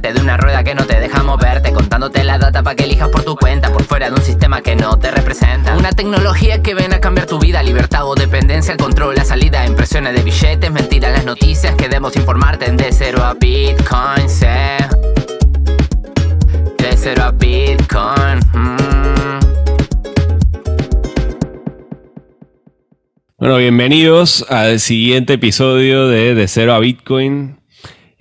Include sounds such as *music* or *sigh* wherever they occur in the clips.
de una rueda que no te deja moverte, contándote la data para que elijas por tu cuenta, por fuera de un sistema que no te representa. Una tecnología que ven a cambiar tu vida, libertad o dependencia, el control, la salida, impresiones de billetes, mentiras, las noticias que debemos informarte de cero a Bitcoin, sé. De cero a Bitcoin. mm. Bueno, bienvenidos al siguiente episodio de De Cero a Bitcoin.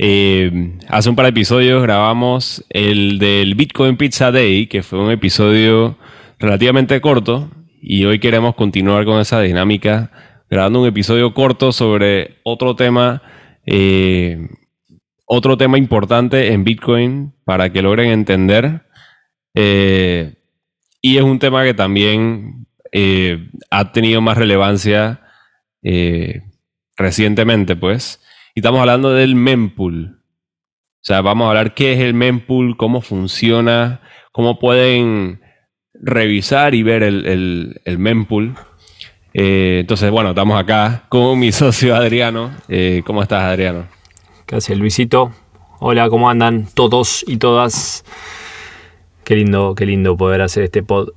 Eh, hace un par de episodios grabamos el del Bitcoin Pizza Day, que fue un episodio relativamente corto, y hoy queremos continuar con esa dinámica, grabando un episodio corto sobre otro tema, eh, otro tema importante en Bitcoin para que logren entender. Eh, y es un tema que también ha tenido más relevancia recientemente, pues. Estamos hablando del mempool. O sea, vamos a hablar qué es el mempool, cómo funciona, cómo pueden revisar y ver el, el, el mempool. Eh, entonces, bueno, estamos acá con mi *laughs* socio Adriano. Eh, ¿Cómo estás, Adriano? Gracias, Luisito. Hola, ¿cómo andan todos y todas? Qué lindo, qué lindo poder hacer este pod.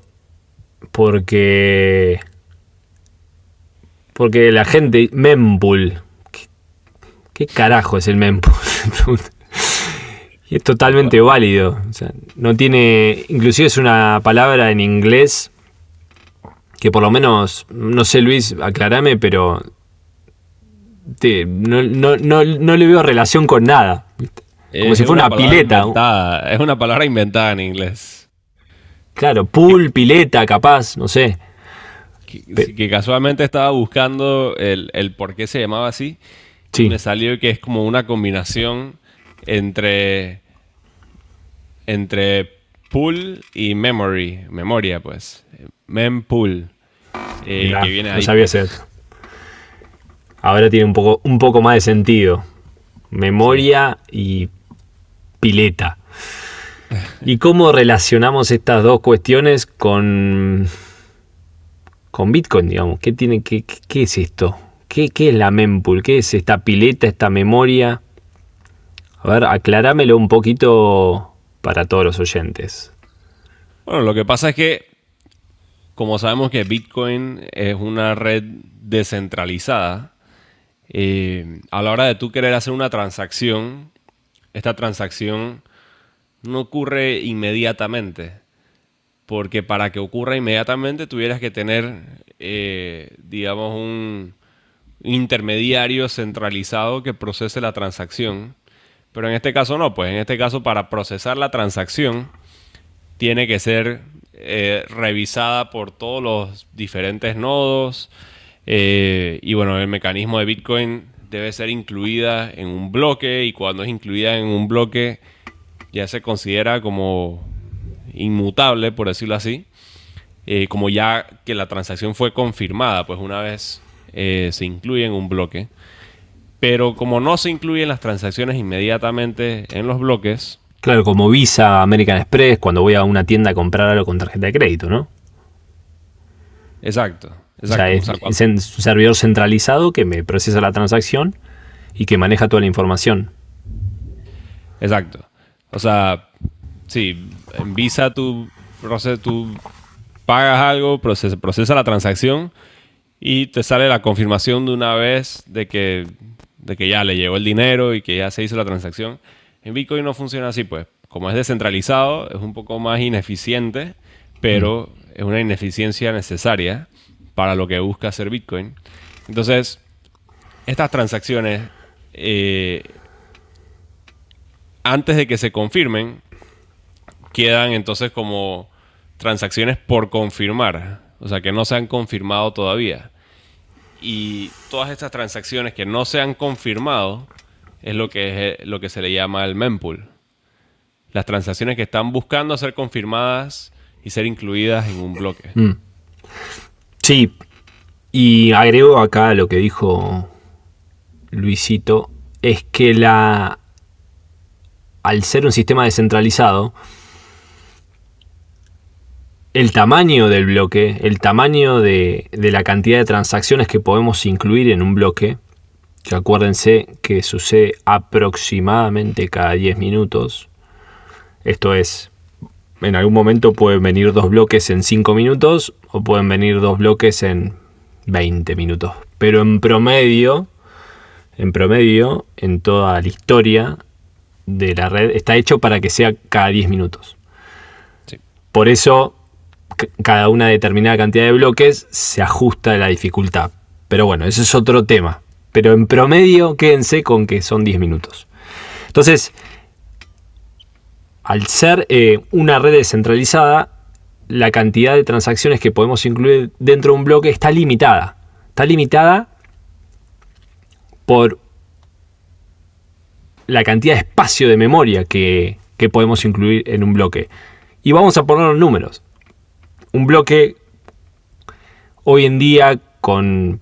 Porque. Porque la gente. Mempool. ¿Qué, carajo es el mempool? *laughs* y es totalmente válido. O sea, no tiene. Inclusive es una palabra en inglés. Que por lo menos. No sé, Luis, aclarame, pero. te- no, no- no- no le veo relación con nada. Como Es si fuera una, pileta. inventada, Es una palabra inventada en inglés. Claro, pool, pileta, capaz, no sé. Que, que casualmente estaba buscando el, el por qué se llamaba así. Sí. Me salió que es como una combinación entre entre pool y memory, memoria pues, mempool, eh, Mirá, que viene no ahí. sabía hacer. Ahora tiene un poco, un poco más de sentido. Memoria y pileta. ¿Y cómo relacionamos estas dos cuestiones con, con Bitcoin, digamos? ¿Qué, tiene, qué- qué es esto? ¿Qué, es la mempool? ¿Qué es esta pileta, esta memoria? A ver, aclarámelo un poquito para todos los oyentes. Bueno, lo que pasa es que como sabemos que Bitcoin es una red descentralizada, eh, a la hora de tú querer hacer una transacción, esta transacción no ocurre inmediatamente. Porque para que ocurra inmediatamente tuvieras que tener, eh, digamos, un intermediario centralizado que procese la transacción. Pero en este caso no, pues en este caso para procesar la transacción tiene que ser eh, revisada por todos los diferentes nodos. eh, y bueno, el mecanismo de Bitcoin debe ser incluida en un bloque y cuando es incluida en un bloque ya se considera como inmutable, por decirlo así. eh, como ya que la transacción fue confirmada, pues una vez eh, se incluye en un bloque. Pero como no se incluyen las transacciones inmediatamente en los bloques, Claro, como Visa, American Express, cuando voy a una tienda a comprar algo con tarjeta de crédito, ¿no? exacto. O sea, es, o sea, cuando- es un servidor centralizado que me procesa la transacción y que maneja toda la información. Exacto. O sea, sí, en Visa tú, tú pagas algo, procesa, procesa la transacción y te sale la confirmación de una vez de que, de que ya le llegó el dinero y que ya se hizo la transacción. En Bitcoin no funciona así, pues. Como es descentralizado, es un poco más ineficiente, pero es una ineficiencia necesaria para lo que busca hacer Bitcoin. Entonces, estas transacciones eh, antes de que se confirmen, quedan entonces como transacciones por confirmar, o sea, que no se han confirmado todavía. Y todas estas transacciones que no se han confirmado es lo que, es, lo que se le llama el mempool. Las transacciones que están buscando ser confirmadas y ser incluidas en un bloque. Mm. Sí, y agrego acá lo que dijo Luisito, es que la al ser un sistema descentralizado, el tamaño del bloque, el tamaño de, de la cantidad de transacciones que podemos incluir en un bloque, que acuérdense que sucede aproximadamente cada 10 minutos, Esto es, en algún momento pueden venir dos bloques en 5 minutos o pueden venir dos bloques en 20 minutos. Pero en promedio, en promedio, en toda la historia de la red, está hecho para que sea cada 10 minutos. Por eso, cada una determinada cantidad de bloques se ajusta la dificultad. Pero bueno, ese es otro tema. Pero en promedio, quédense con que son 10 minutos. Entonces, al ser eh, una red descentralizada, la cantidad de transacciones que podemos incluir dentro de un bloque está limitada. Está limitada por la cantidad de espacio de memoria que, que podemos incluir en un bloque. Y vamos a poner los números. Un bloque hoy en día con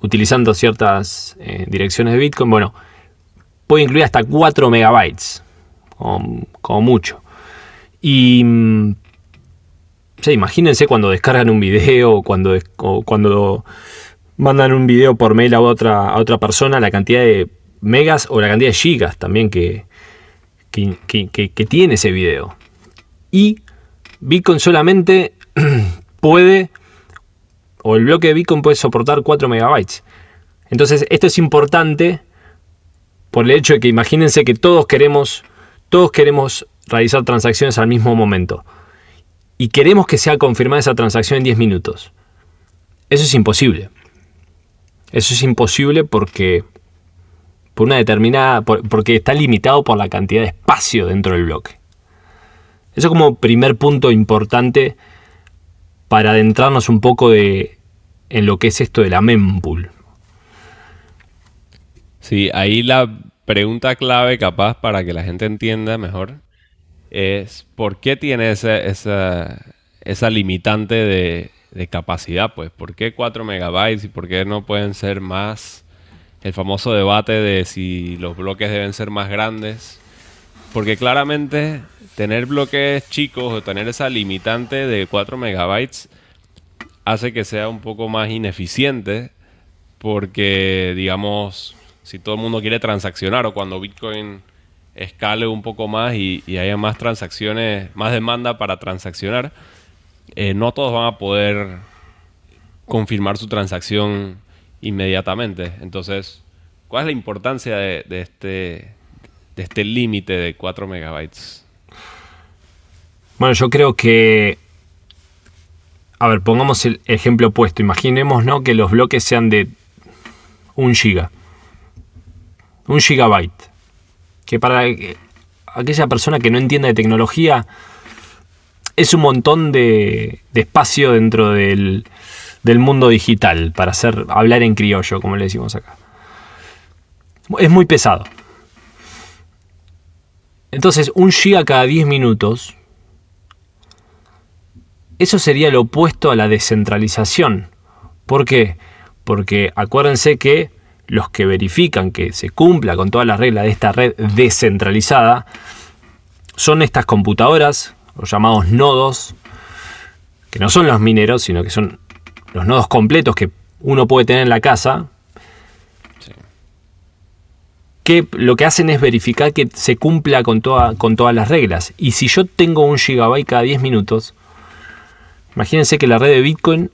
utilizando ciertas eh, direcciones de Bitcoin, bueno, puede incluir hasta 4 megabytes, como, mucho. Y mm, imagínense cuando descargan un video cuando, cuando mandan un video por mail a otra, a otra persona, la cantidad de megas o la cantidad de gigas también que, que tiene ese video. Y Bitcoin solamente *clears throat* puede o el bloque de Bitcoin puede soportar 4 megabytes. Entonces, esto es importante por el hecho de que imagínense que todos queremos, todos queremos realizar transacciones al mismo momento. Y queremos que sea confirmada esa transacción en 10 minutos. Eso es imposible. Eso es imposible porque por una determinada porque está limitado por la cantidad de espacio dentro del bloque. Eso como primer punto importante para adentrarnos un poco de, en lo que es esto de la mempool. Sí, ahí la pregunta clave capaz para que la gente entienda mejor es por qué tiene esa, esa, limitante de, de, capacidad, pues, ¿por qué 4 megabytes y por qué no pueden ser más? El famoso debate de si los bloques deben ser más grandes. Porque claramente tener bloques chicos o tener esa limitante de 4 megabytes hace que sea un poco más ineficiente porque, digamos, si todo el mundo quiere transaccionar o cuando Bitcoin escale un poco más y, haya más transacciones, más demanda para transaccionar, eh, no todos van a poder confirmar su transacción inmediatamente. Entonces, ¿cuál es la importancia de, este, de este límite de 4 megabytes? Bueno, yo creo que a ver, pongamos el ejemplo opuesto. Imaginemos ¿no? que los bloques sean de un giga. Un gigabyte. Que para aquella persona que no entienda de tecnología es un montón de, espacio dentro del, del, mundo digital para hacer hablar en criollo, como le decimos acá. Es muy pesado. Entonces, un giga cada 10 minutos eso sería lo opuesto a la descentralización. ¿Por qué? Porque acuérdense que los que verifican que se cumpla con todas las reglas de esta red descentralizada son estas computadoras, los llamados nodos, que no son los mineros, sino que son los nodos completos que uno puede tener en la casa, que lo que hacen es verificar que se cumpla con, con todas las reglas. Y si yo tengo un gigabyte cada 10 minutos, Imagínense que la red de Bitcoin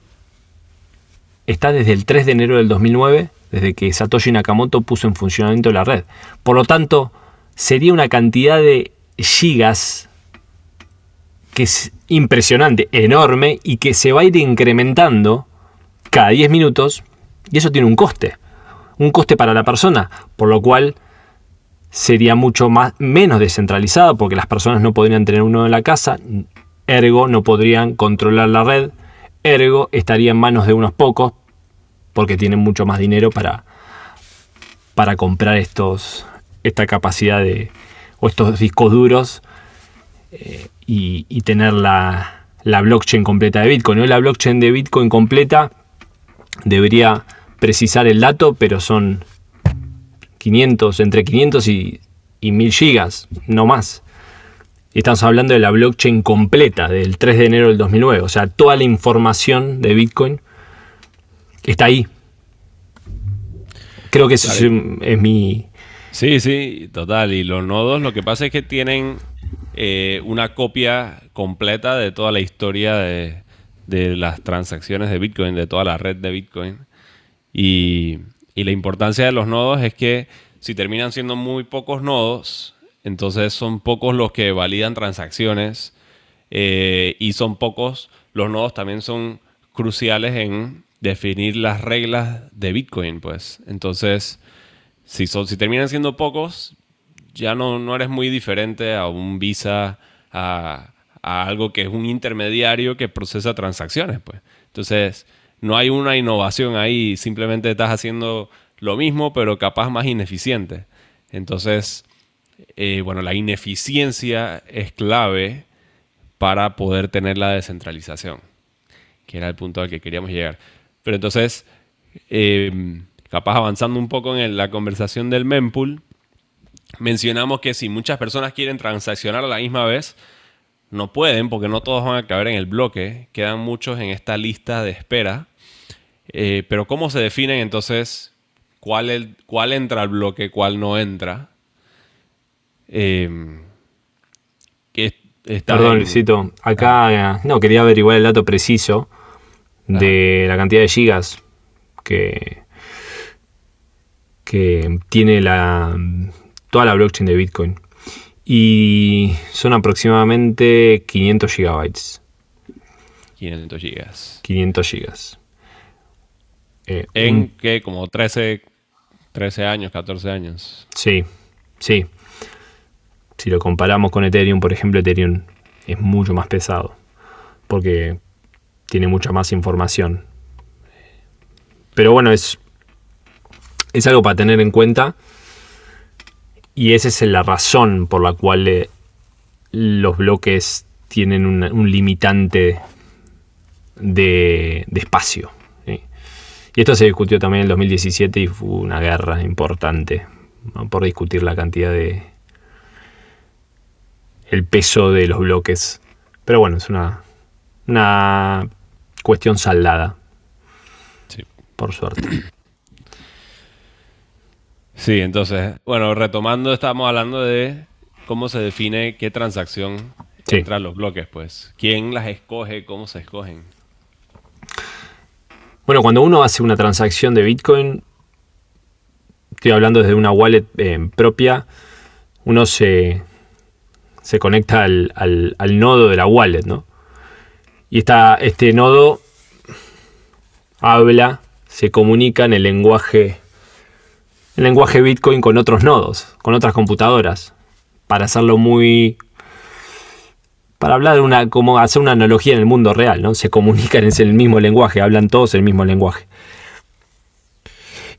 está desde el 3 de enero del 2009, desde que Satoshi Nakamoto puso en funcionamiento la red. Por lo tanto, sería una cantidad de gigas que es impresionante, enorme y que se va a ir incrementando cada 10 minutos y eso tiene un coste. Un coste para la persona, por lo cual sería mucho más, menos descentralizado porque las personas no podrían tener uno en la casa, ergo no podrían controlar la red, ergo estaría en manos de unos pocos porque tienen mucho más dinero para, para comprar estos, esta capacidad de, o estos discos duros eh, y, tener la, la, blockchain completa de Bitcoin. La blockchain de Bitcoin completa debería precisar el dato, pero son 500, entre 500 y, y 1000 gigas, no más. Y estamos hablando de la blockchain completa del 3 de enero del 2009. O sea, toda la información de Bitcoin está ahí. Creo que eso es, mi... Sí, sí, total. Y los nodos lo que pasa es que tienen eh, una copia completa de toda la historia de, de, las transacciones de Bitcoin, de toda la red de Bitcoin. Y, y la importancia de los nodos es que si terminan siendo muy pocos nodos, entonces son pocos los que validan transacciones eh, y son pocos, los nodos también son cruciales en definir las reglas de Bitcoin, pues. Entonces, si, son, si terminan siendo pocos, ya no, no eres muy diferente a un Visa, a, algo que es un intermediario que procesa transacciones, pues. Entonces, no hay una innovación ahí, simplemente estás haciendo lo mismo, pero capaz más ineficiente. Entonces, eh, bueno, la ineficiencia es clave para poder tener la descentralización, que era el punto al que queríamos llegar. Pero entonces, em, capaz avanzando un poco en la conversación del mempool, mencionamos que si muchas personas quieren transaccionar a la misma vez, no pueden porque no todos van a caber en el bloque, quedan muchos en esta lista de espera. Eh, pero ¿cómo se definen entonces cuál, cuál entra al bloque, cuál no entra? Eh, Perdón, Luisito. Acá no quería averiguar el dato preciso de la cantidad de gigas que, que tiene la, toda la blockchain de Bitcoin. Y son aproximadamente 500 gigabytes. 500 gigas. 500 gigas. Eh, ¿En qué? Como 13, 13 años, 14 años. Sí, sí. Si lo comparamos con Ethereum, por ejemplo, Ethereum es mucho más pesado porque tiene mucha más información. Pero bueno, es, es algo para tener en cuenta y esa es la razón por la cual eh, los bloques tienen un, limitante de, espacio. Y esto se discutió también en el 2017 y fue una guerra importante por discutir la cantidad de, el peso de los bloques. Pero bueno, es una, una cuestión saldada. Sí. Por suerte. *clears throat* Sí, entonces, bueno, retomando, estábamos hablando de cómo se define qué transacción entra a los bloques, pues. ¿Quién las escoge? ¿Cómo se escogen? Bueno, cuando uno hace una transacción de Bitcoin, estoy hablando desde una wallet eh, propia, uno se, se conecta al, nodo de la wallet, ¿no? Y este nodo habla, se comunica en el lenguaje, el lenguaje Bitcoin con otros nodos, con otras computadoras, para hacerlo muy, para hablar una, como hacer una analogía en el mundo real, ¿no? Se comunican en el mismo lenguaje, hablan todos el mismo lenguaje.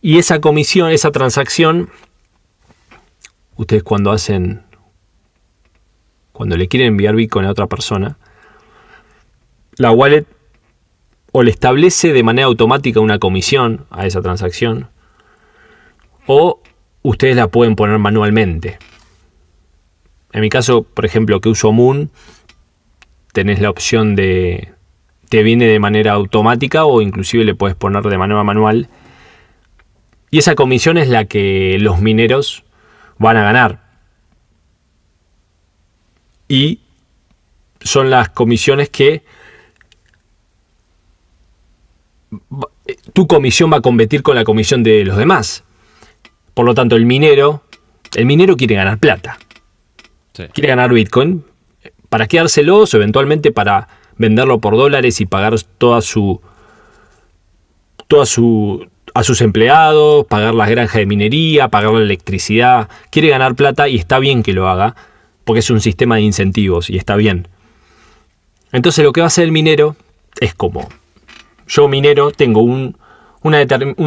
Y esa comisión, esa transacción, ustedes cuando hacen cuando le quieren enviar Bitcoin a otra persona, la wallet o le establece de manera automática una comisión a esa transacción, o ustedes la pueden poner manualmente. En mi caso, por ejemplo, que uso Moon, tenés la opción de te viene de manera automática o inclusive le puedes poner de manera manual. Y esa comisión es la que los mineros van a ganar y son las comisiones que tu comisión va a competir con la comisión de los demás. Por lo tanto, el minero, el minero quiere ganar plata. Quiere ganar Bitcoin para quedárselos o eventualmente para venderlo por dólares y pagar toda su toda su a sus empleados, pagar las granjas de minería, pagar la electricidad, quiere ganar plata y está bien que lo haga, porque es un sistema de incentivos y está bien. Entonces lo que va a hacer el minero es como yo minero tengo un,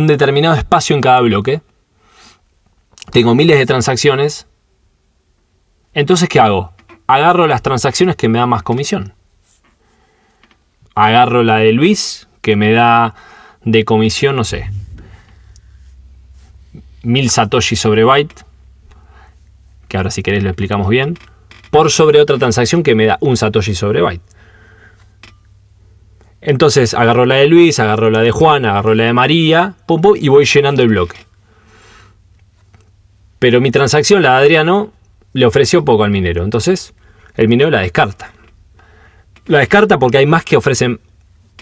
determinado espacio en cada bloque, tengo miles de transacciones, entonces ¿qué hago? Agarro las transacciones que me dan más comisión. Agarro la de Luis, que me da de comisión, no sé, mil satoshi sobre byte, que ahora si queréis lo explicamos bien, por sobre otra transacción que me da un satoshi sobre byte. Entonces agarro la de Luis, agarro la de Juan, agarro la de María, pum, y voy llenando el bloque. Pero mi transacción, la de Adriano, le ofreció poco al minero. Entonces el minero la descarta. La descarta porque hay más que ofrecen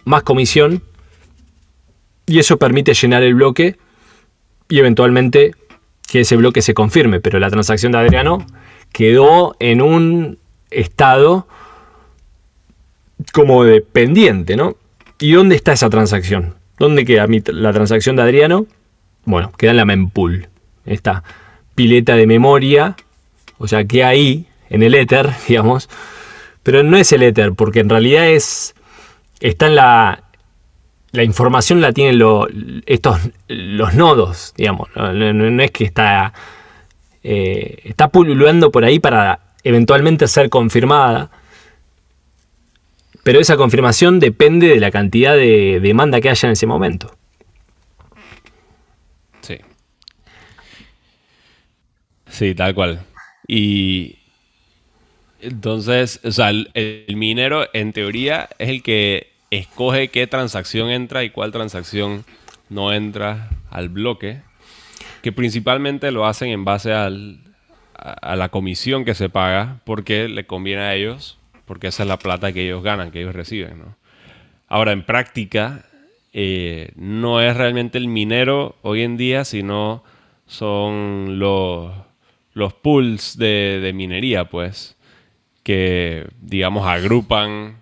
más comisión y eso permite llenar el bloque y eventualmente que ese bloque se confirme. Pero la transacción de Adriano quedó en un estado como de pendiente, ¿no? ¿Y dónde está esa transacción? ¿Dónde queda la transacción de Adriano? Bueno, queda en la mempool. Esta pileta de memoria. O sea, que ahí, en el éter, *laughs* digamos. Pero no es el éter, porque en realidad es. Está en la. La información la tienen estos, los nodos, digamos. No, es que está. Eh, está pululando por ahí para eventualmente ser confirmada. Pero esa confirmación depende de la cantidad de demanda que haya en ese momento. Sí. Sí, tal cual. Y entonces, o sea, el, minero en teoría es el que escoge qué transacción entra y cuál transacción no entra al bloque, que principalmente lo hacen en base al, a, la comisión que se paga porque le conviene a ellos, porque esa es la plata que ellos ganan, que ellos reciben. Ahora, en práctica, eh, no es realmente el minero hoy en día, sino son los, los pools de, minería, pues, que, digamos, agrupan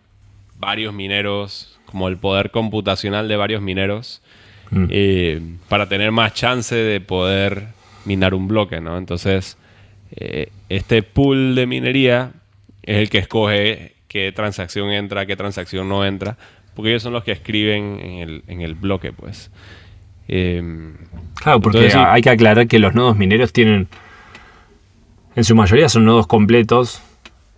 varios mineros, como el poder computacional de varios mineros, mm. eh, para tener más chance de poder minar un bloque, ¿no? Entonces, eh, este pool de minería es el que escoge qué transacción entra, qué transacción no entra, porque ellos son los que escriben en el, bloque, pues. Em, claro, porque hay que aclarar que los nodos mineros tienen, en su mayoría son nodos completos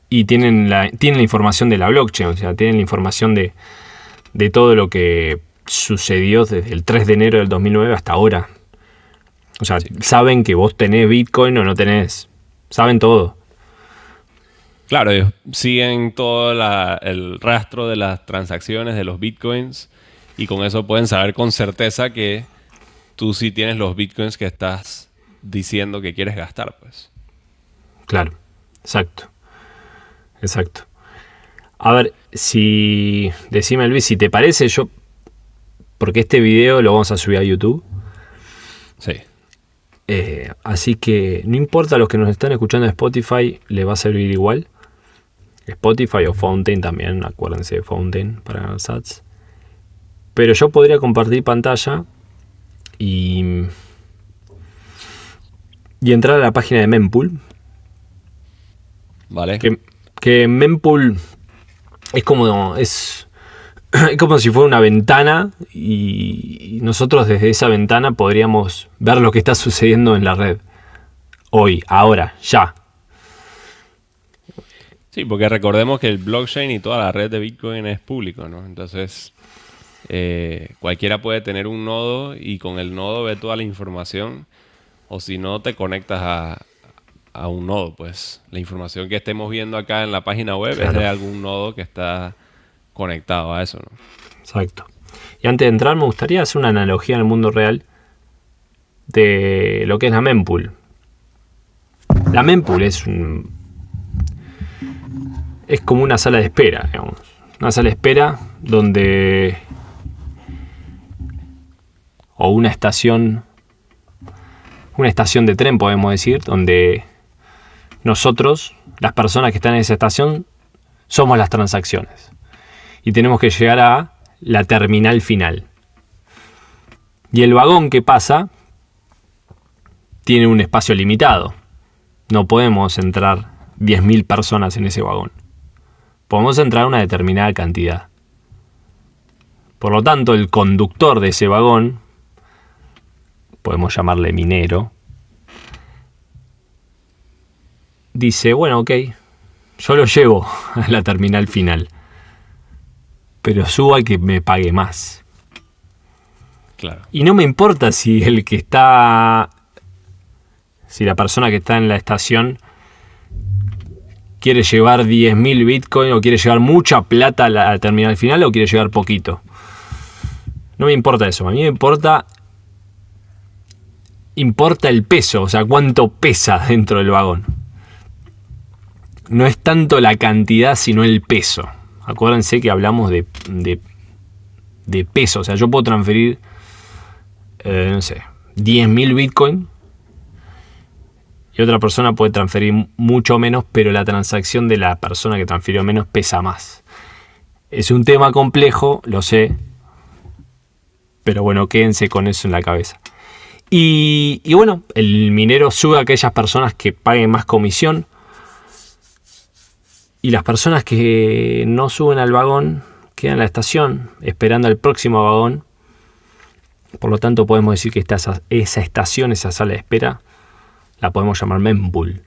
y tienen la, tienen la información de la blockchain, o sea, tienen la información de, de todo lo que sucedió desde el 3 de enero del 2009 hasta ahora. O sea, saben que vos tenés Bitcoin o no tenés saben todo. Claro, ellos siguen todo el rastro de las transacciones de los bitcoins y con eso pueden saber con certeza que tú sí tienes los bitcoins que estás diciendo que quieres gastar, pues. Claro, exacto. Exacto. A ver, si. Decime, Luis, si te parece, yo. Porque este video lo vamos a subir a YouTube. Sí. Eh, así que no importa los que nos están escuchando en Spotify, le va a servir igual. Spotify o Fountain también, acuérdense de Fountain para SATs. Pero yo podría compartir pantalla y, y entrar a la página de Mempool. Vale. Que, que Mempool es como *clears throat* es como si fuera una ventana y nosotros desde esa ventana podríamos ver lo que está sucediendo en la red. Hoy, ahora, ya. Sí, porque recordemos que el blockchain y toda la red de Bitcoin es público, ¿no? Entonces, eh, cualquiera puede tener un nodo y con el nodo ve toda la información. O si no, te conectas a, a un nodo, pues la información que estemos viendo acá en la página web es de algún nodo que está conectado a eso. ¿no? Exacto. Y antes de entrar me gustaría hacer una analogía en el mundo real de lo que es la mempool. La mempool es un, es como una sala de espera, digamos. Una sala de espera donde o una estación una estación de tren podemos decir, donde nosotros, las personas que están en esa estación, somos las transacciones y tenemos que llegar a la terminal final. Y el vagón que pasa tiene un espacio limitado. No podemos entrar 10.000 personas en ese vagón. Podemos entrar una determinada cantidad. Por lo tanto, el conductor de ese vagón, podemos llamarle minero, dice, bueno, ok, yo lo llevo *laughs* a la terminal final pero suba que me pague más. Claro. Y no me importa si el que está, si la persona que está en la estación quiere llevar 10.000 bitcoin o quiere llevar mucha plata a la terminal final o quiere llevar poquito. No me importa eso, a mí me importa importa el peso, o sea, cuánto pesa dentro del vagón. No es tanto la cantidad, sino el peso. Acuérdense que hablamos de, de, peso. O sea, yo puedo transferir, eh, no sé, 10.000 Bitcoin y otra persona puede transferir mucho menos, pero la transacción de la persona que transfirió menos pesa más. Es un tema complejo, lo sé, pero bueno, quédense con eso en la cabeza. Y, y bueno, el minero sube a aquellas personas que paguen más comisión y las personas que no suben al vagón quedan en la estación esperando al próximo vagón. Por lo tanto, podemos decir que esa, esa estación, esa sala de espera, la podemos llamar mempool.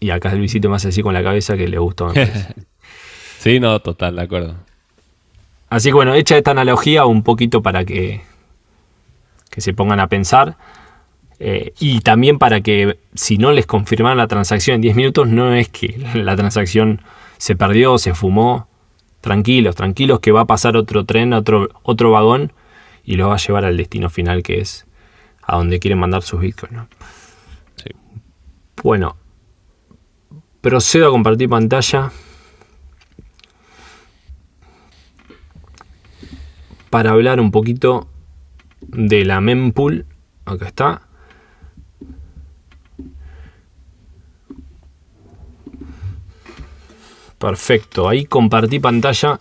Y acá Luisito más así con la cabeza que le gustó. *laughs* sí, no, total, de acuerdo. Así que bueno, hecha esta analogía un poquito para que, que se pongan a pensar. Eh, y también para que si no les confirmaron la transacción en 10 minutos, no es que *laughs* la transacción se perdió, se fumó. Tranquilos, tranquilos que va a pasar otro tren, otro, otro vagón y lo va a llevar al destino final que es a donde quieren mandar sus bitcoins. Bueno, procedo a compartir pantalla. Para hablar un poquito de la mempool. Acá está. Perfecto, ahí compartí pantalla.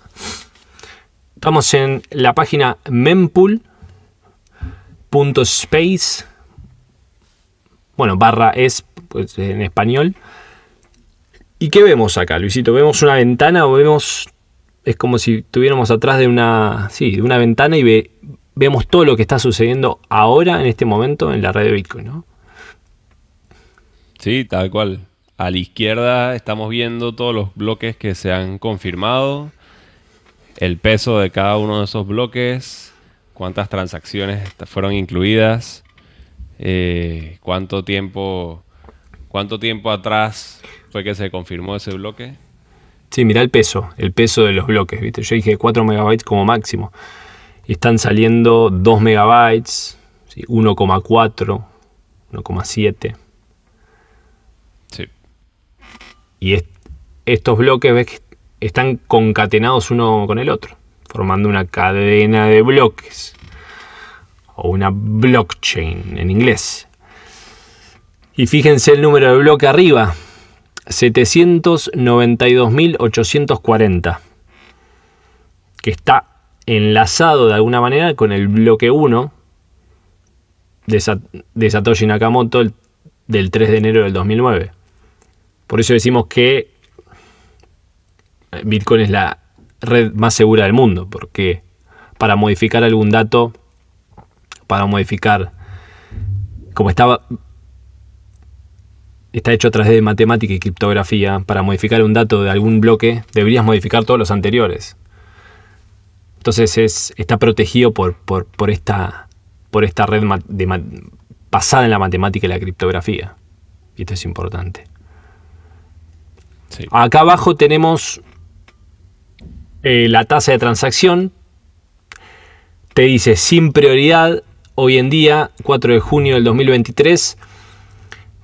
Estamos en la página mempool.space. Bueno, barra es pues, en español. ¿Y qué vemos acá, Luisito? ¿Vemos una ventana o vemos... Es como si estuviéramos atrás de una, sí, de una ventana y vemos todo lo que está sucediendo ahora, en este momento, en la red de Bitcoin, ¿no? Sí, tal cual. A la izquierda estamos viendo todos los bloques que se han confirmado, el peso de cada uno de esos bloques, cuántas transacciones fueron incluidas, eh, cuánto tiempo, cuánto tiempo atrás fue que se confirmó ese bloque. Sí, mira el peso, el peso de los bloques, ¿viste? Yo dije 4 megabytes como máximo. están saliendo 2 megabytes, 1,4, 1,7. Y estos bloques están concatenados uno con el otro, formando una cadena de bloques. O una blockchain en inglés. Y fíjense el número de bloque arriba. 792.840. Que está enlazado de alguna manera con el bloque 1 de, Satoshi Nakamoto del 3 de enero del 2009. Por eso decimos que Bitcoin es la red más segura del mundo, porque para modificar algún dato, para modificar, como estaba, está hecho a través de matemática y criptografía, para modificar un dato de algún bloque, deberías modificar todos los anteriores. Entonces es, está protegido por, por, esta, por esta red basada en la matemática y la criptografía. Y esto es importante. Acá abajo tenemos eh, la tasa de transacción. Te dice sin prioridad, hoy en día, 4 de junio del 2023,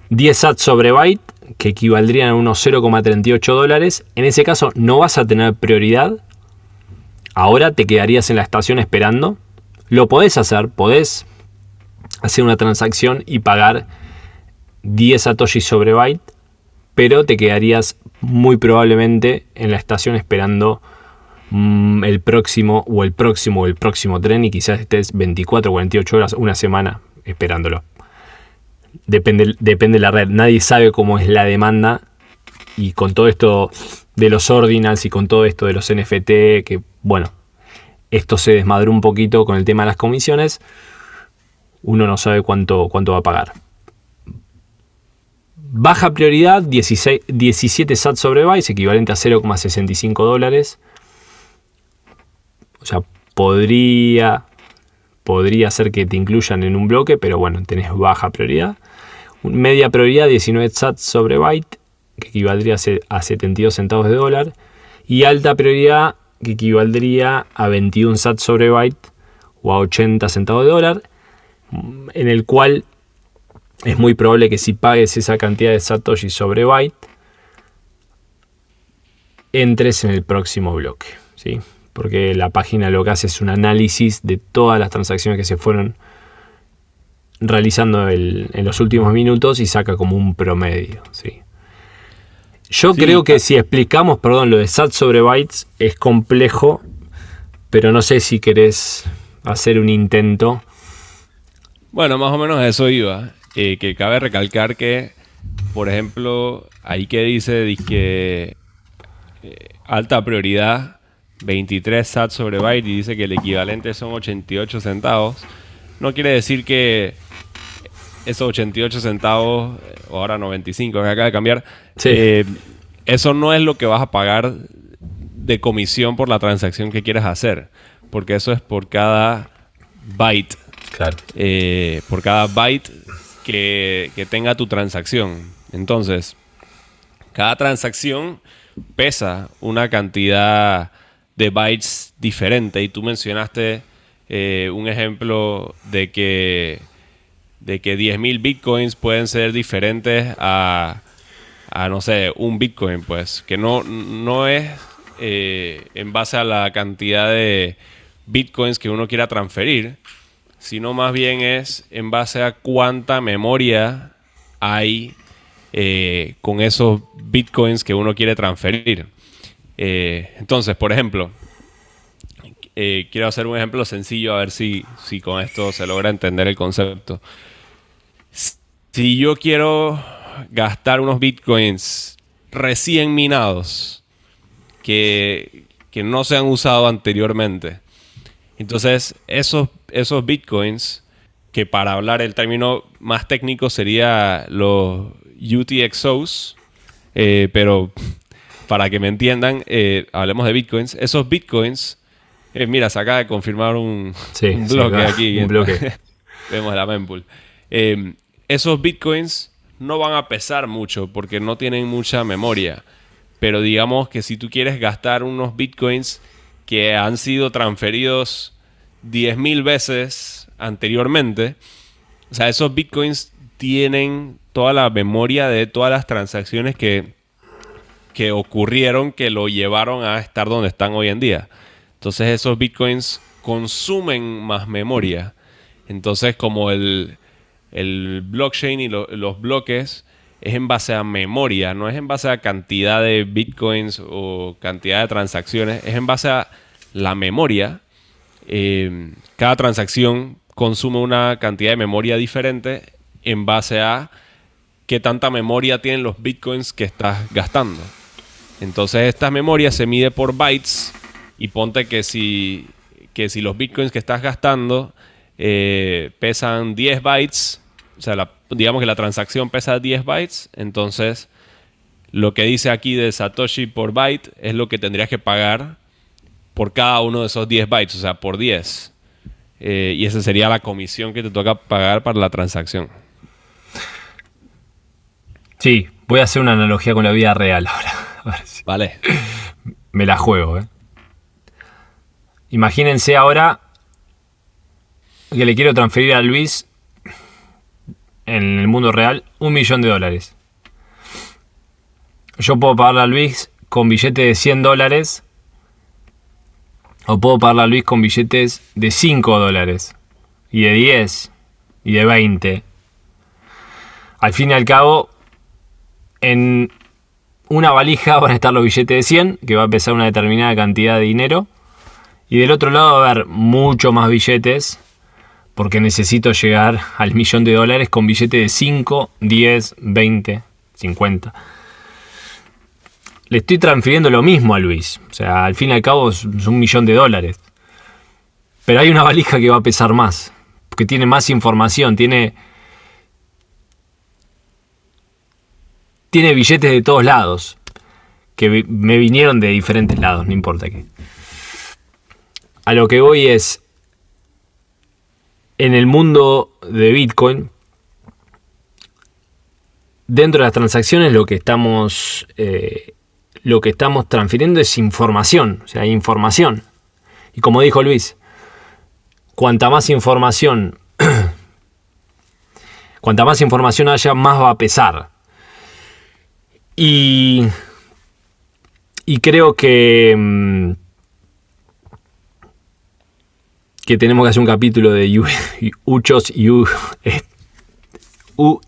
10 sats sobre byte, que equivaldrían a unos 0,38 dólares. En ese caso no vas a tener prioridad. Ahora te quedarías en la estación esperando. Lo podés hacer, podés hacer una transacción y pagar 10 satoshi sobre byte, pero te quedarías muy probablemente en la estación esperando mm, el próximo o el próximo o el próximo tren y quizás estés 24 o 48 horas, una semana esperándolo. Depende, depende de la red. Nadie sabe cómo es la demanda y con todo esto de los ordinals y con todo esto de los NFT, que bueno, esto se desmadró un poquito con el tema de las comisiones, uno no sabe cuánto, cuánto va a pagar. Baja prioridad, 16, 17 SAT sobre Vice, equivalente a 0,65 dólares. O sea, podría, podría ser que te incluyan en un bloque, pero bueno, tenés baja prioridad. Media prioridad, 19 SAT sobre byte, que equivaldría a 72 centavos de dólar. Y alta prioridad, que equivaldría a 21 SAT sobre byte o a 80 centavos de dólar, en el cual es muy probable que si pagues esa cantidad de Satoshi sobre byte, entres en el próximo bloque. ¿sí? Porque la página lo que hace es un análisis de todas las transacciones que se fueron realizando en los últimos minutos y saca como un promedio. ¿sí? Yo creo que si explicamos, perdón, lo de SAT sobre bytes es complejo, pero no sé si querés hacer un intento. Bueno, más o menos eso iba. Eh, que cabe recalcar que, por ejemplo, ahí que dice que eh, alta prioridad, 23 SAT sobre byte y dice que el equivalente son 88 centavos, no quiere decir que esos 88 centavos, o ahora 95 que acaba de cambiar, eh, eso no es lo que vas a pagar de comisión por la transacción que quieras hacer, porque eso es por cada byte. Claro. por cada byte que, tenga tu transacción. Entonces, cada transacción pesa una cantidad de bytes diferente y tú mencionaste eh, un ejemplo de que de que 10.000 bitcoins pueden ser diferentes a, no sé, un bitcoin, pues, que no, no es eh, en base a la cantidad de bitcoins que uno quiera transferir, sino más bien es en base a cuánta memoria hay eh, con esos bitcoins que uno quiere transferir. Eh, entonces, por ejemplo, eh, quiero hacer un ejemplo sencillo a ver si, si con esto se logra entender el concepto. Si yo quiero gastar unos bitcoins recién minados que, que no se han usado anteriormente, entonces, esos, esos bitcoins, que para hablar el término más técnico sería los UTXOs, eh, pero para que me entiendan, eh, hablemos de bitcoins. Esos bitcoins, eh, mira, se acaba de confirmar un, bloque aquí. Un bloque. *laughs* Vemos la mempool. esos bitcoins no van a pesar mucho porque no tienen mucha memoria. Pero digamos que si tú quieres gastar unos bitcoins que han sido transferidos 10.000 veces anteriormente, o sea, esos bitcoins tienen toda la memoria de todas las transacciones que, que ocurrieron que lo llevaron a estar donde están hoy en día. Entonces esos bitcoins consumen más memoria. Entonces como el, el blockchain y los bloques es en base a memoria, no es en base a cantidad de bitcoins o cantidad de transacciones, es en base a la memoria. Eh, cada transacción consume una cantidad de memoria diferente en base a qué tanta memoria tienen los bitcoins que estás gastando. Entonces esta memoria se mide por bytes y ponte que si, que si los bitcoins que estás gastando eh, pesan 10 bytes, o sea, digamos que la transacción pesa 10 bytes, entonces lo que dice aquí de Satoshi por byte es lo que tendrías que pagar por cada uno de esos 10 bytes, o sea, por 10. Eh, y esa sería la comisión que te toca pagar para la transacción. Sí, voy a hacer una analogía con la vida real ahora. *laughs* Vale. Me la juego, ¿eh? Imagínense ahora que le quiero transferir a Luis en el mundo real un millón de dólares. Yo puedo pagarle a Luis con billete de 100 dólares o puedo pagarle a Luis con billetes de 5 dólares y de 10 y de 20. Al fin y al cabo, en una valija *laughs* van a estar los billetes de 100, que va a pesar una determinada cantidad de dinero. Y del otro lado va a haber mucho más billetes, porque necesito llegar al millón de dólares con billetes de 5, 10, 20, 50 le estoy transfiriendo lo mismo a Luis. O sea, al fin y al cabo es un millón de dólares. Pero hay una valija que va a pesar más, porque tiene más información, tiene... Tiene billetes de todos lados, que me vinieron de diferentes lados, no importa qué. A lo que voy es, en el mundo de Bitcoin, dentro de las transacciones lo que estamos eh, lo que estamos transfiriendo es información, o sea, información. Y como dijo Luis, cuanta más información, *clears throat* Cuanta más información haya, más va a pesar. Y, y creo que, mm, que tenemos que hacer un capítulo de *laughs* Uchos y U, U,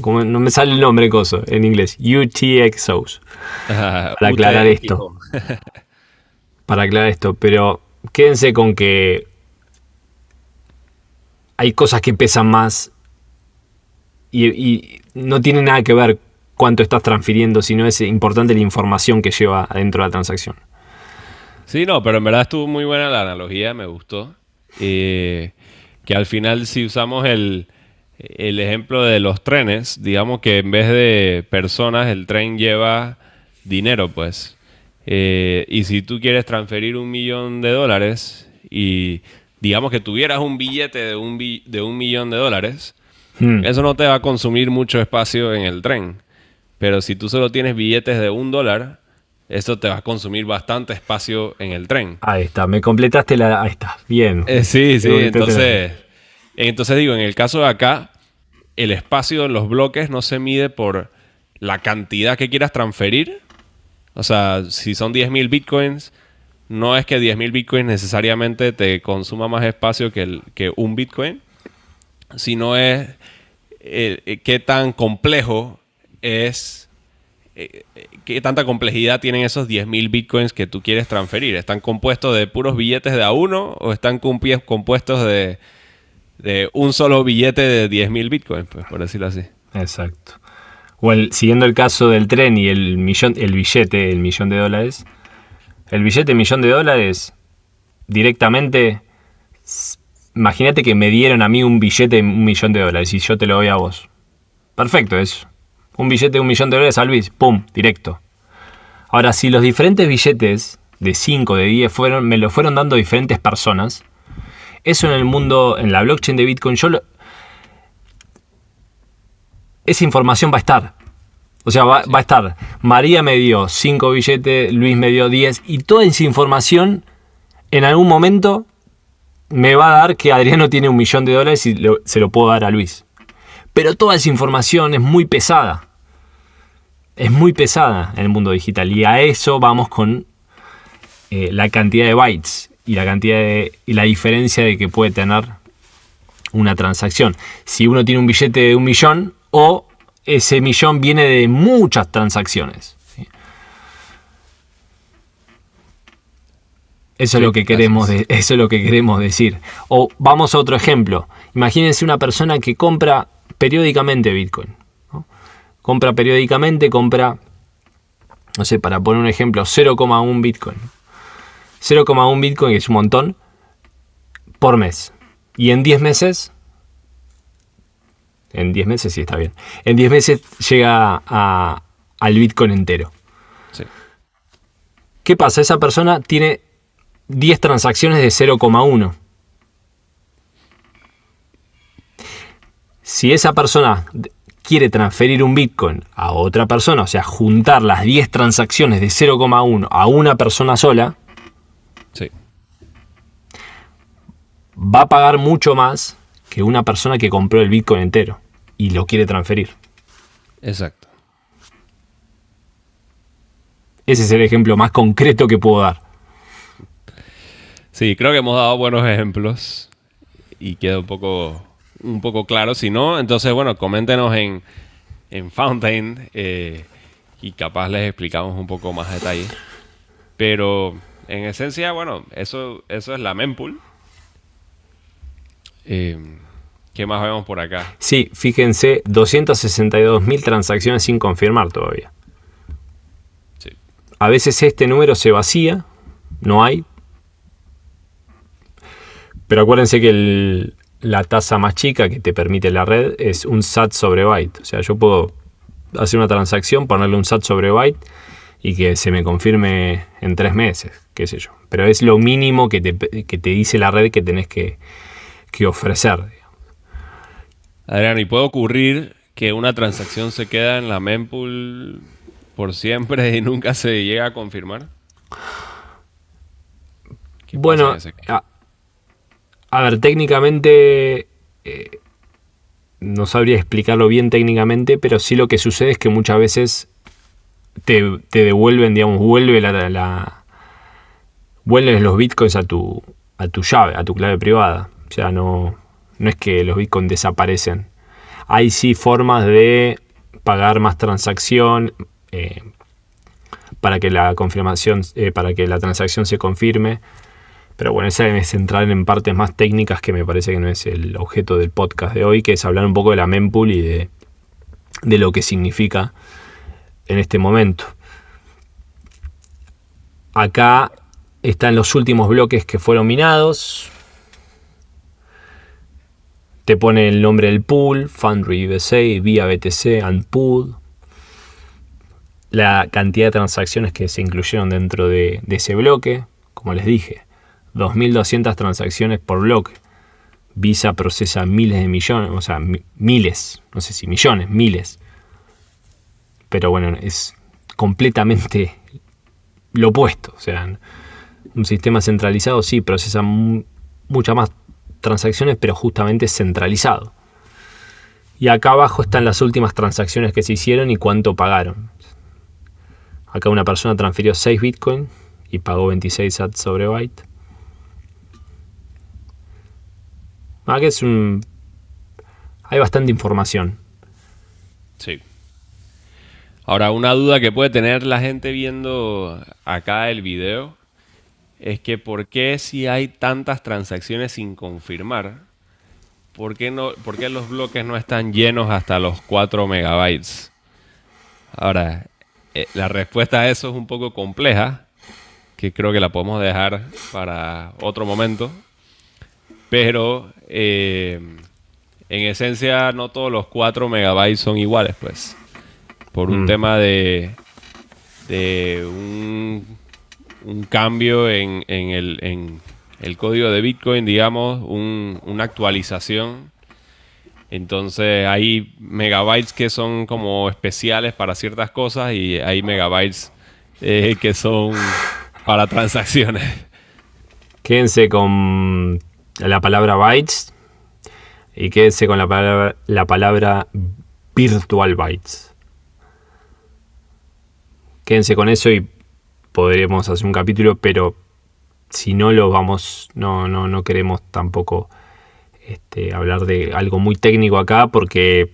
como no me sale el nombre coso en inglés, UTXOs. *laughs* para aclarar esto. *laughs* para aclarar esto, pero quédense con que hay cosas que pesan más y, no tiene nada que ver cuánto estás transfiriendo, sino es importante la información que lleva adentro de la transacción. Sí, no, pero en verdad estuvo muy buena la analogía, me gustó. Eh, que al final si usamos el, el ejemplo de los trenes, digamos que en vez de personas, el tren lleva dinero, pues. Eh, y si tú quieres transferir un millón de dólares y digamos que tuvieras un billete de un, de un millón de dólares, hmm. eso no te va a consumir mucho espacio en el tren. Pero si tú solo tienes billetes de un dólar, eso te va a consumir bastante espacio en el tren. Ahí está, me completaste la... Ahí está, bien. Eh, sí, sí, entonces... Entonces digo, en el caso de acá, el espacio en los bloques no se mide por la cantidad que quieras transferir. O sea, si son 10.000 bitcoins, no es que 10.000 bitcoins necesariamente te consuma más espacio que, el, que un bitcoin, sino es eh, qué tan complejo es, eh, qué tanta complejidad tienen esos 10.000 bitcoins que tú quieres transferir. ¿Están compuestos de puros billetes de a uno o están compuestos de un solo billete de 10.000 bitcoins, pues, por decirlo así. Exacto. Siguiendo el caso del tren y el, millón, el billete, el millón de dólares, el billete millón de dólares directamente, imagínate que me dieron a mí un billete un millón de dólares y yo te lo doy a vos. Perfecto, es un billete de un millón de dólares a Luis, ¡pum! Directo. Ahora, si los diferentes billetes de 5, de 10 fueron, me lo fueron dando diferentes personas, eso en el mundo, en la blockchain de Bitcoin, yo esa información va a estar. O sea, va, a estar. María me dio 5 billetes, Luis me dio 10 y toda esa información en algún momento me va a dar que Adriano tiene un millón de dólares y se lo puedo dar a Luis. Pero toda esa información es muy pesada. Es muy pesada en el mundo digital y a eso vamos con eh, la cantidad de bytes y la cantidad de, y la diferencia de que puede tener una transacción. Si uno tiene un billete de un millón o ese millón viene de muchas transacciones. Eso es, lo que queremos *laughs* eso es lo que queremos decir. O vamos a otro ejemplo. Imagínense una persona que compra periódicamente Bitcoin. Compra periódicamente, compra, no sé, para poner un ejemplo, 0,1 Bitcoin. 0,1 Bitcoin, que es un montón, por mes. Y en 10 meses, en 10 meses sí está bien, en 10 meses llega al Bitcoin entero. ¿Qué pasa? Esa persona tiene 10 transacciones de 0,1. Si esa persona quiere transferir un Bitcoin a otra persona, o sea, juntar las 10 transacciones de 0,1 a una persona sola, Sí. Va a pagar mucho más que una persona que compró el Bitcoin entero y lo quiere transferir. Exacto. Ese es el ejemplo más concreto que puedo dar. Sí, creo que hemos dado buenos ejemplos y queda un poco, un poco claro. Si no, entonces, bueno, coméntenos en, en Fountain eh, y capaz les explicamos un poco más detalle. Pero en esencia, bueno, eso, eso es la mempool. Eh, ¿Qué más vemos por acá? Sí, fíjense, 262.000 transacciones sin confirmar todavía. Sí. A veces este número se vacía, no hay. Pero acuérdense que la tasa más chica que te permite la red es un SAT sobre byte. O sea, yo puedo hacer una transacción, ponerle un SAT sobre byte y que se me confirme en tres meses, qué sé yo. Pero es lo mínimo que te, dice la red que tenés que, ofrecer. Adrián, ¿y puede ocurrir que una transacción se queda en la mempool por siempre y nunca se llega a confirmar? Bueno, a, ver, técnicamente eh, no sabría explicarlo bien técnicamente, pero sí lo que sucede es que muchas veces te, devuelven, digamos, vuelve la, vuelven los bitcoins a tu, a tu llave, a tu clave privada. O sea, no, no es que los bitcoins desaparecen. Hay sí formas de pagar más transacción eh, para que la confirmación, eh, para que la transacción se confirme. Pero bueno, esa es entrar en partes más técnicas que me parece que no es el objeto del podcast de hoy, que es hablar un poco de la mempool y de, lo que significa en este momento. Acá están los últimos bloques que fueron minados. Te pone el nombre del pool, Foundry USA, vía BTC, Unpool. La cantidad de transacciones que se incluyeron dentro de, de ese bloque, como les dije, 2.200 transacciones por bloque. Visa procesa miles de millones, o sea, miles, no sé si millones, miles. Pero bueno, es completamente lo opuesto. O sea, un sistema centralizado sí procesa muchas más transacciones, pero justamente centralizado. Y acá abajo están las últimas transacciones que se hicieron y cuánto pagaron. Acá una persona transfirió 6 Bitcoin y pagó 26 sats sobre byte. Ah, es un... Hay bastante información. Sí. Ahora, una duda que puede tener la gente viendo acá el video es que por qué si hay tantas transacciones sin confirmar, ¿por qué, no, por qué los bloques no están llenos hasta los 4 megabytes? Ahora, eh, la respuesta a eso es un poco compleja, que creo que la podemos dejar para otro momento. Pero eh, en esencia no todos los 4 megabytes son iguales, pues. Por un mm. tema de, de un, cambio en, el, código de Bitcoin, digamos, una actualización. Entonces hay megabytes que son como especiales para ciertas cosas y hay megabytes eh, que son para transacciones. Quédense con la palabra bytes y quédese con la palabra, la palabra virtual bytes. Quédense con eso y podremos hacer un capítulo, pero si no lo vamos, no, no, no queremos tampoco este, hablar de algo muy técnico acá porque,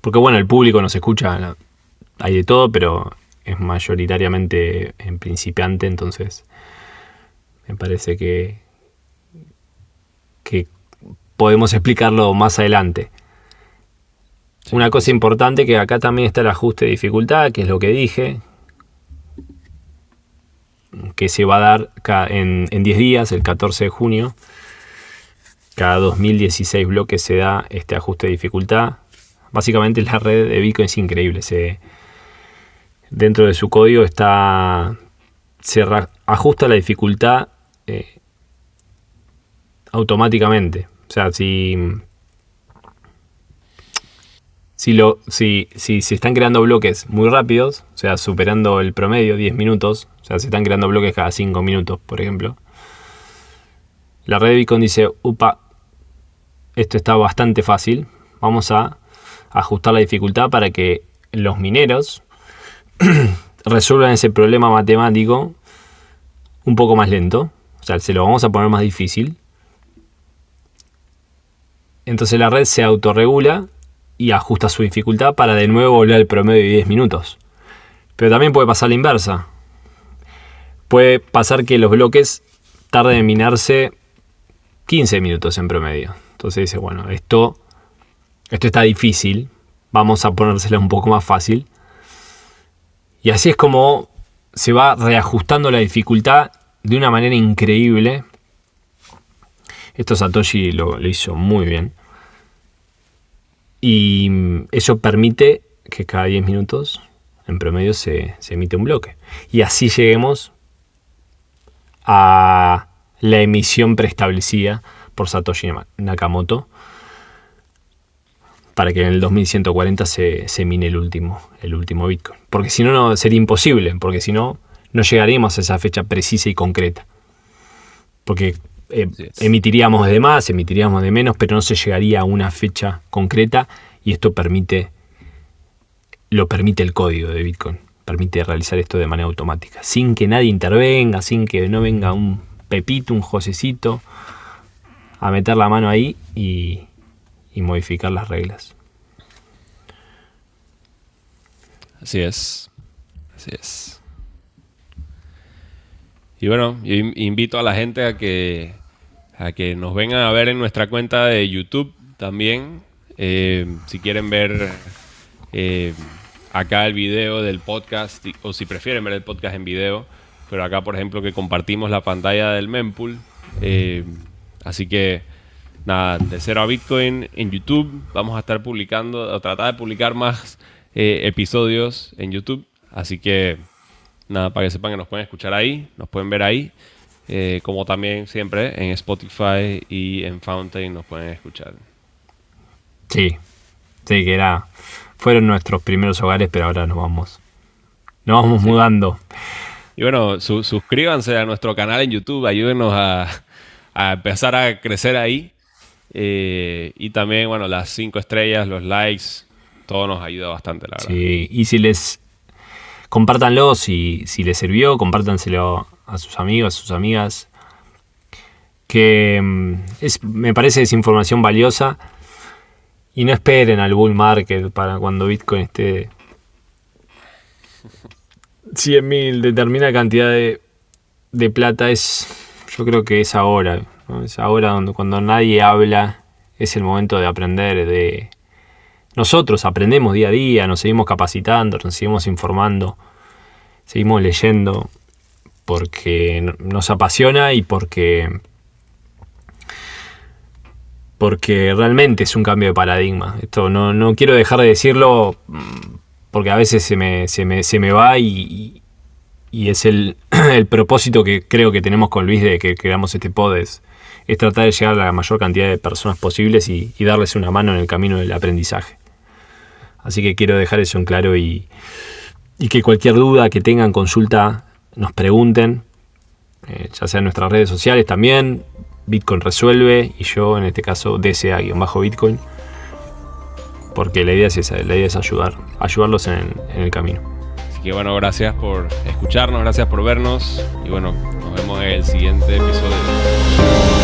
porque bueno, el público nos escucha, hay de todo, pero es mayoritariamente en principiante, entonces me parece que, que podemos explicarlo más adelante. Una cosa importante que acá también está el ajuste de dificultad, que es lo que dije, que se va a dar en, 10 días, el 14 de junio. Cada 2016 bloques se da este ajuste de dificultad. Básicamente la red de Bitcoin es increíble. Se, dentro de su código está se ajusta la dificultad eh, automáticamente. O sea, si, si, lo, si, si se están creando bloques muy rápidos, o sea, superando el promedio, 10 minutos, o sea, se están creando bloques cada 5 minutos, por ejemplo, la red de Bitcoin dice, upa, esto está bastante fácil, vamos a ajustar la dificultad para que los mineros *clears throat* resuelvan ese problema matemático un poco más lento. O sea, se lo vamos a poner más difícil entonces la red se autorregula y ajusta su dificultad para de nuevo volver al promedio de 10 minutos. Pero también puede pasar la inversa. Puede pasar que los bloques tarden en minarse 15 minutos en promedio. Entonces dice, bueno, esto, esto está difícil, vamos a ponérsela un poco más fácil. Y así es como se va reajustando la dificultad de una manera increíble esto Satoshi lo, hizo muy bien. Y eso permite que cada 10 minutos, en promedio, se, emite un bloque. Y así lleguemos a la emisión preestablecida por Satoshi Nakamoto para que en el 2140 se, se mine el último, el último Bitcoin. Porque si no, no sería imposible, porque si no, no llegaríamos a esa fecha precisa y concreta. Porque eh, emitiríamos de más, emitiríamos de menos, pero no se llegaría a una fecha concreta y esto permite, lo permite el código de Bitcoin, permite realizar esto de manera automática, sin que nadie intervenga, sin que no venga un Pepito, un Josecito a meter la mano ahí y, y modificar las reglas. Así es, así es. Y bueno, yo invito a la gente a que, a que nos vengan a ver en nuestra cuenta de YouTube también. Eh, si quieren ver eh, acá el video del podcast, o si prefieren ver el podcast en video, pero acá por ejemplo que compartimos la pantalla del mempool. Eh, así que nada, de cero a Bitcoin en YouTube. Vamos a estar publicando, o tratar de publicar más episodios en YouTube. Así que Nada, para que sepan que nos pueden escuchar ahí, nos pueden ver ahí. Eh, como también siempre en Spotify y en Fountain nos pueden escuchar. Sí, sí, que era. Fueron nuestros primeros hogares, pero ahora nos vamos. Nos vamos mudando. Y bueno, suscríbanse a nuestro canal en YouTube, ayúdenos a, empezar a crecer ahí. Eh, y también, bueno, las cinco estrellas, los likes, todo nos ayuda bastante, la verdad. Sí, y si les compártanlo si, si les sirvió, compártanselo a sus amigos, a sus amigas. Que mm, es, me parece es información valiosa. Y no esperen al bull market para cuando Bitcoin esté 100.000, determina cantidad de, de, plata. Es, yo creo que es ahora. Es ahora donde cuando nadie habla, es el momento de aprender, de, nosotros aprendemos día a día, nos seguimos capacitando, nos seguimos informando, seguimos leyendo porque nos apasiona y porque porque realmente es un cambio de paradigma. Esto no, quiero dejar de decirlo mm, porque a veces se me, se me, va y, es *clears throat* el, propósito que creo que tenemos con Luis de que creamos este pod es, tratar de llegar a la mayor cantidad de personas posibles y darles una mano en el camino del aprendizaje. Así que quiero dejar eso en claro y, que cualquier duda que tengan, consulta, nos pregunten, eh, ya sea en nuestras redes sociales también, Bitcoin Resuelve y yo en este caso DCA-Bitcoin, porque la idea es ayudar, ayudarlos en, en el camino. Así que bueno, gracias por escucharnos, gracias por vernos y bueno, nos vemos en el siguiente episodio.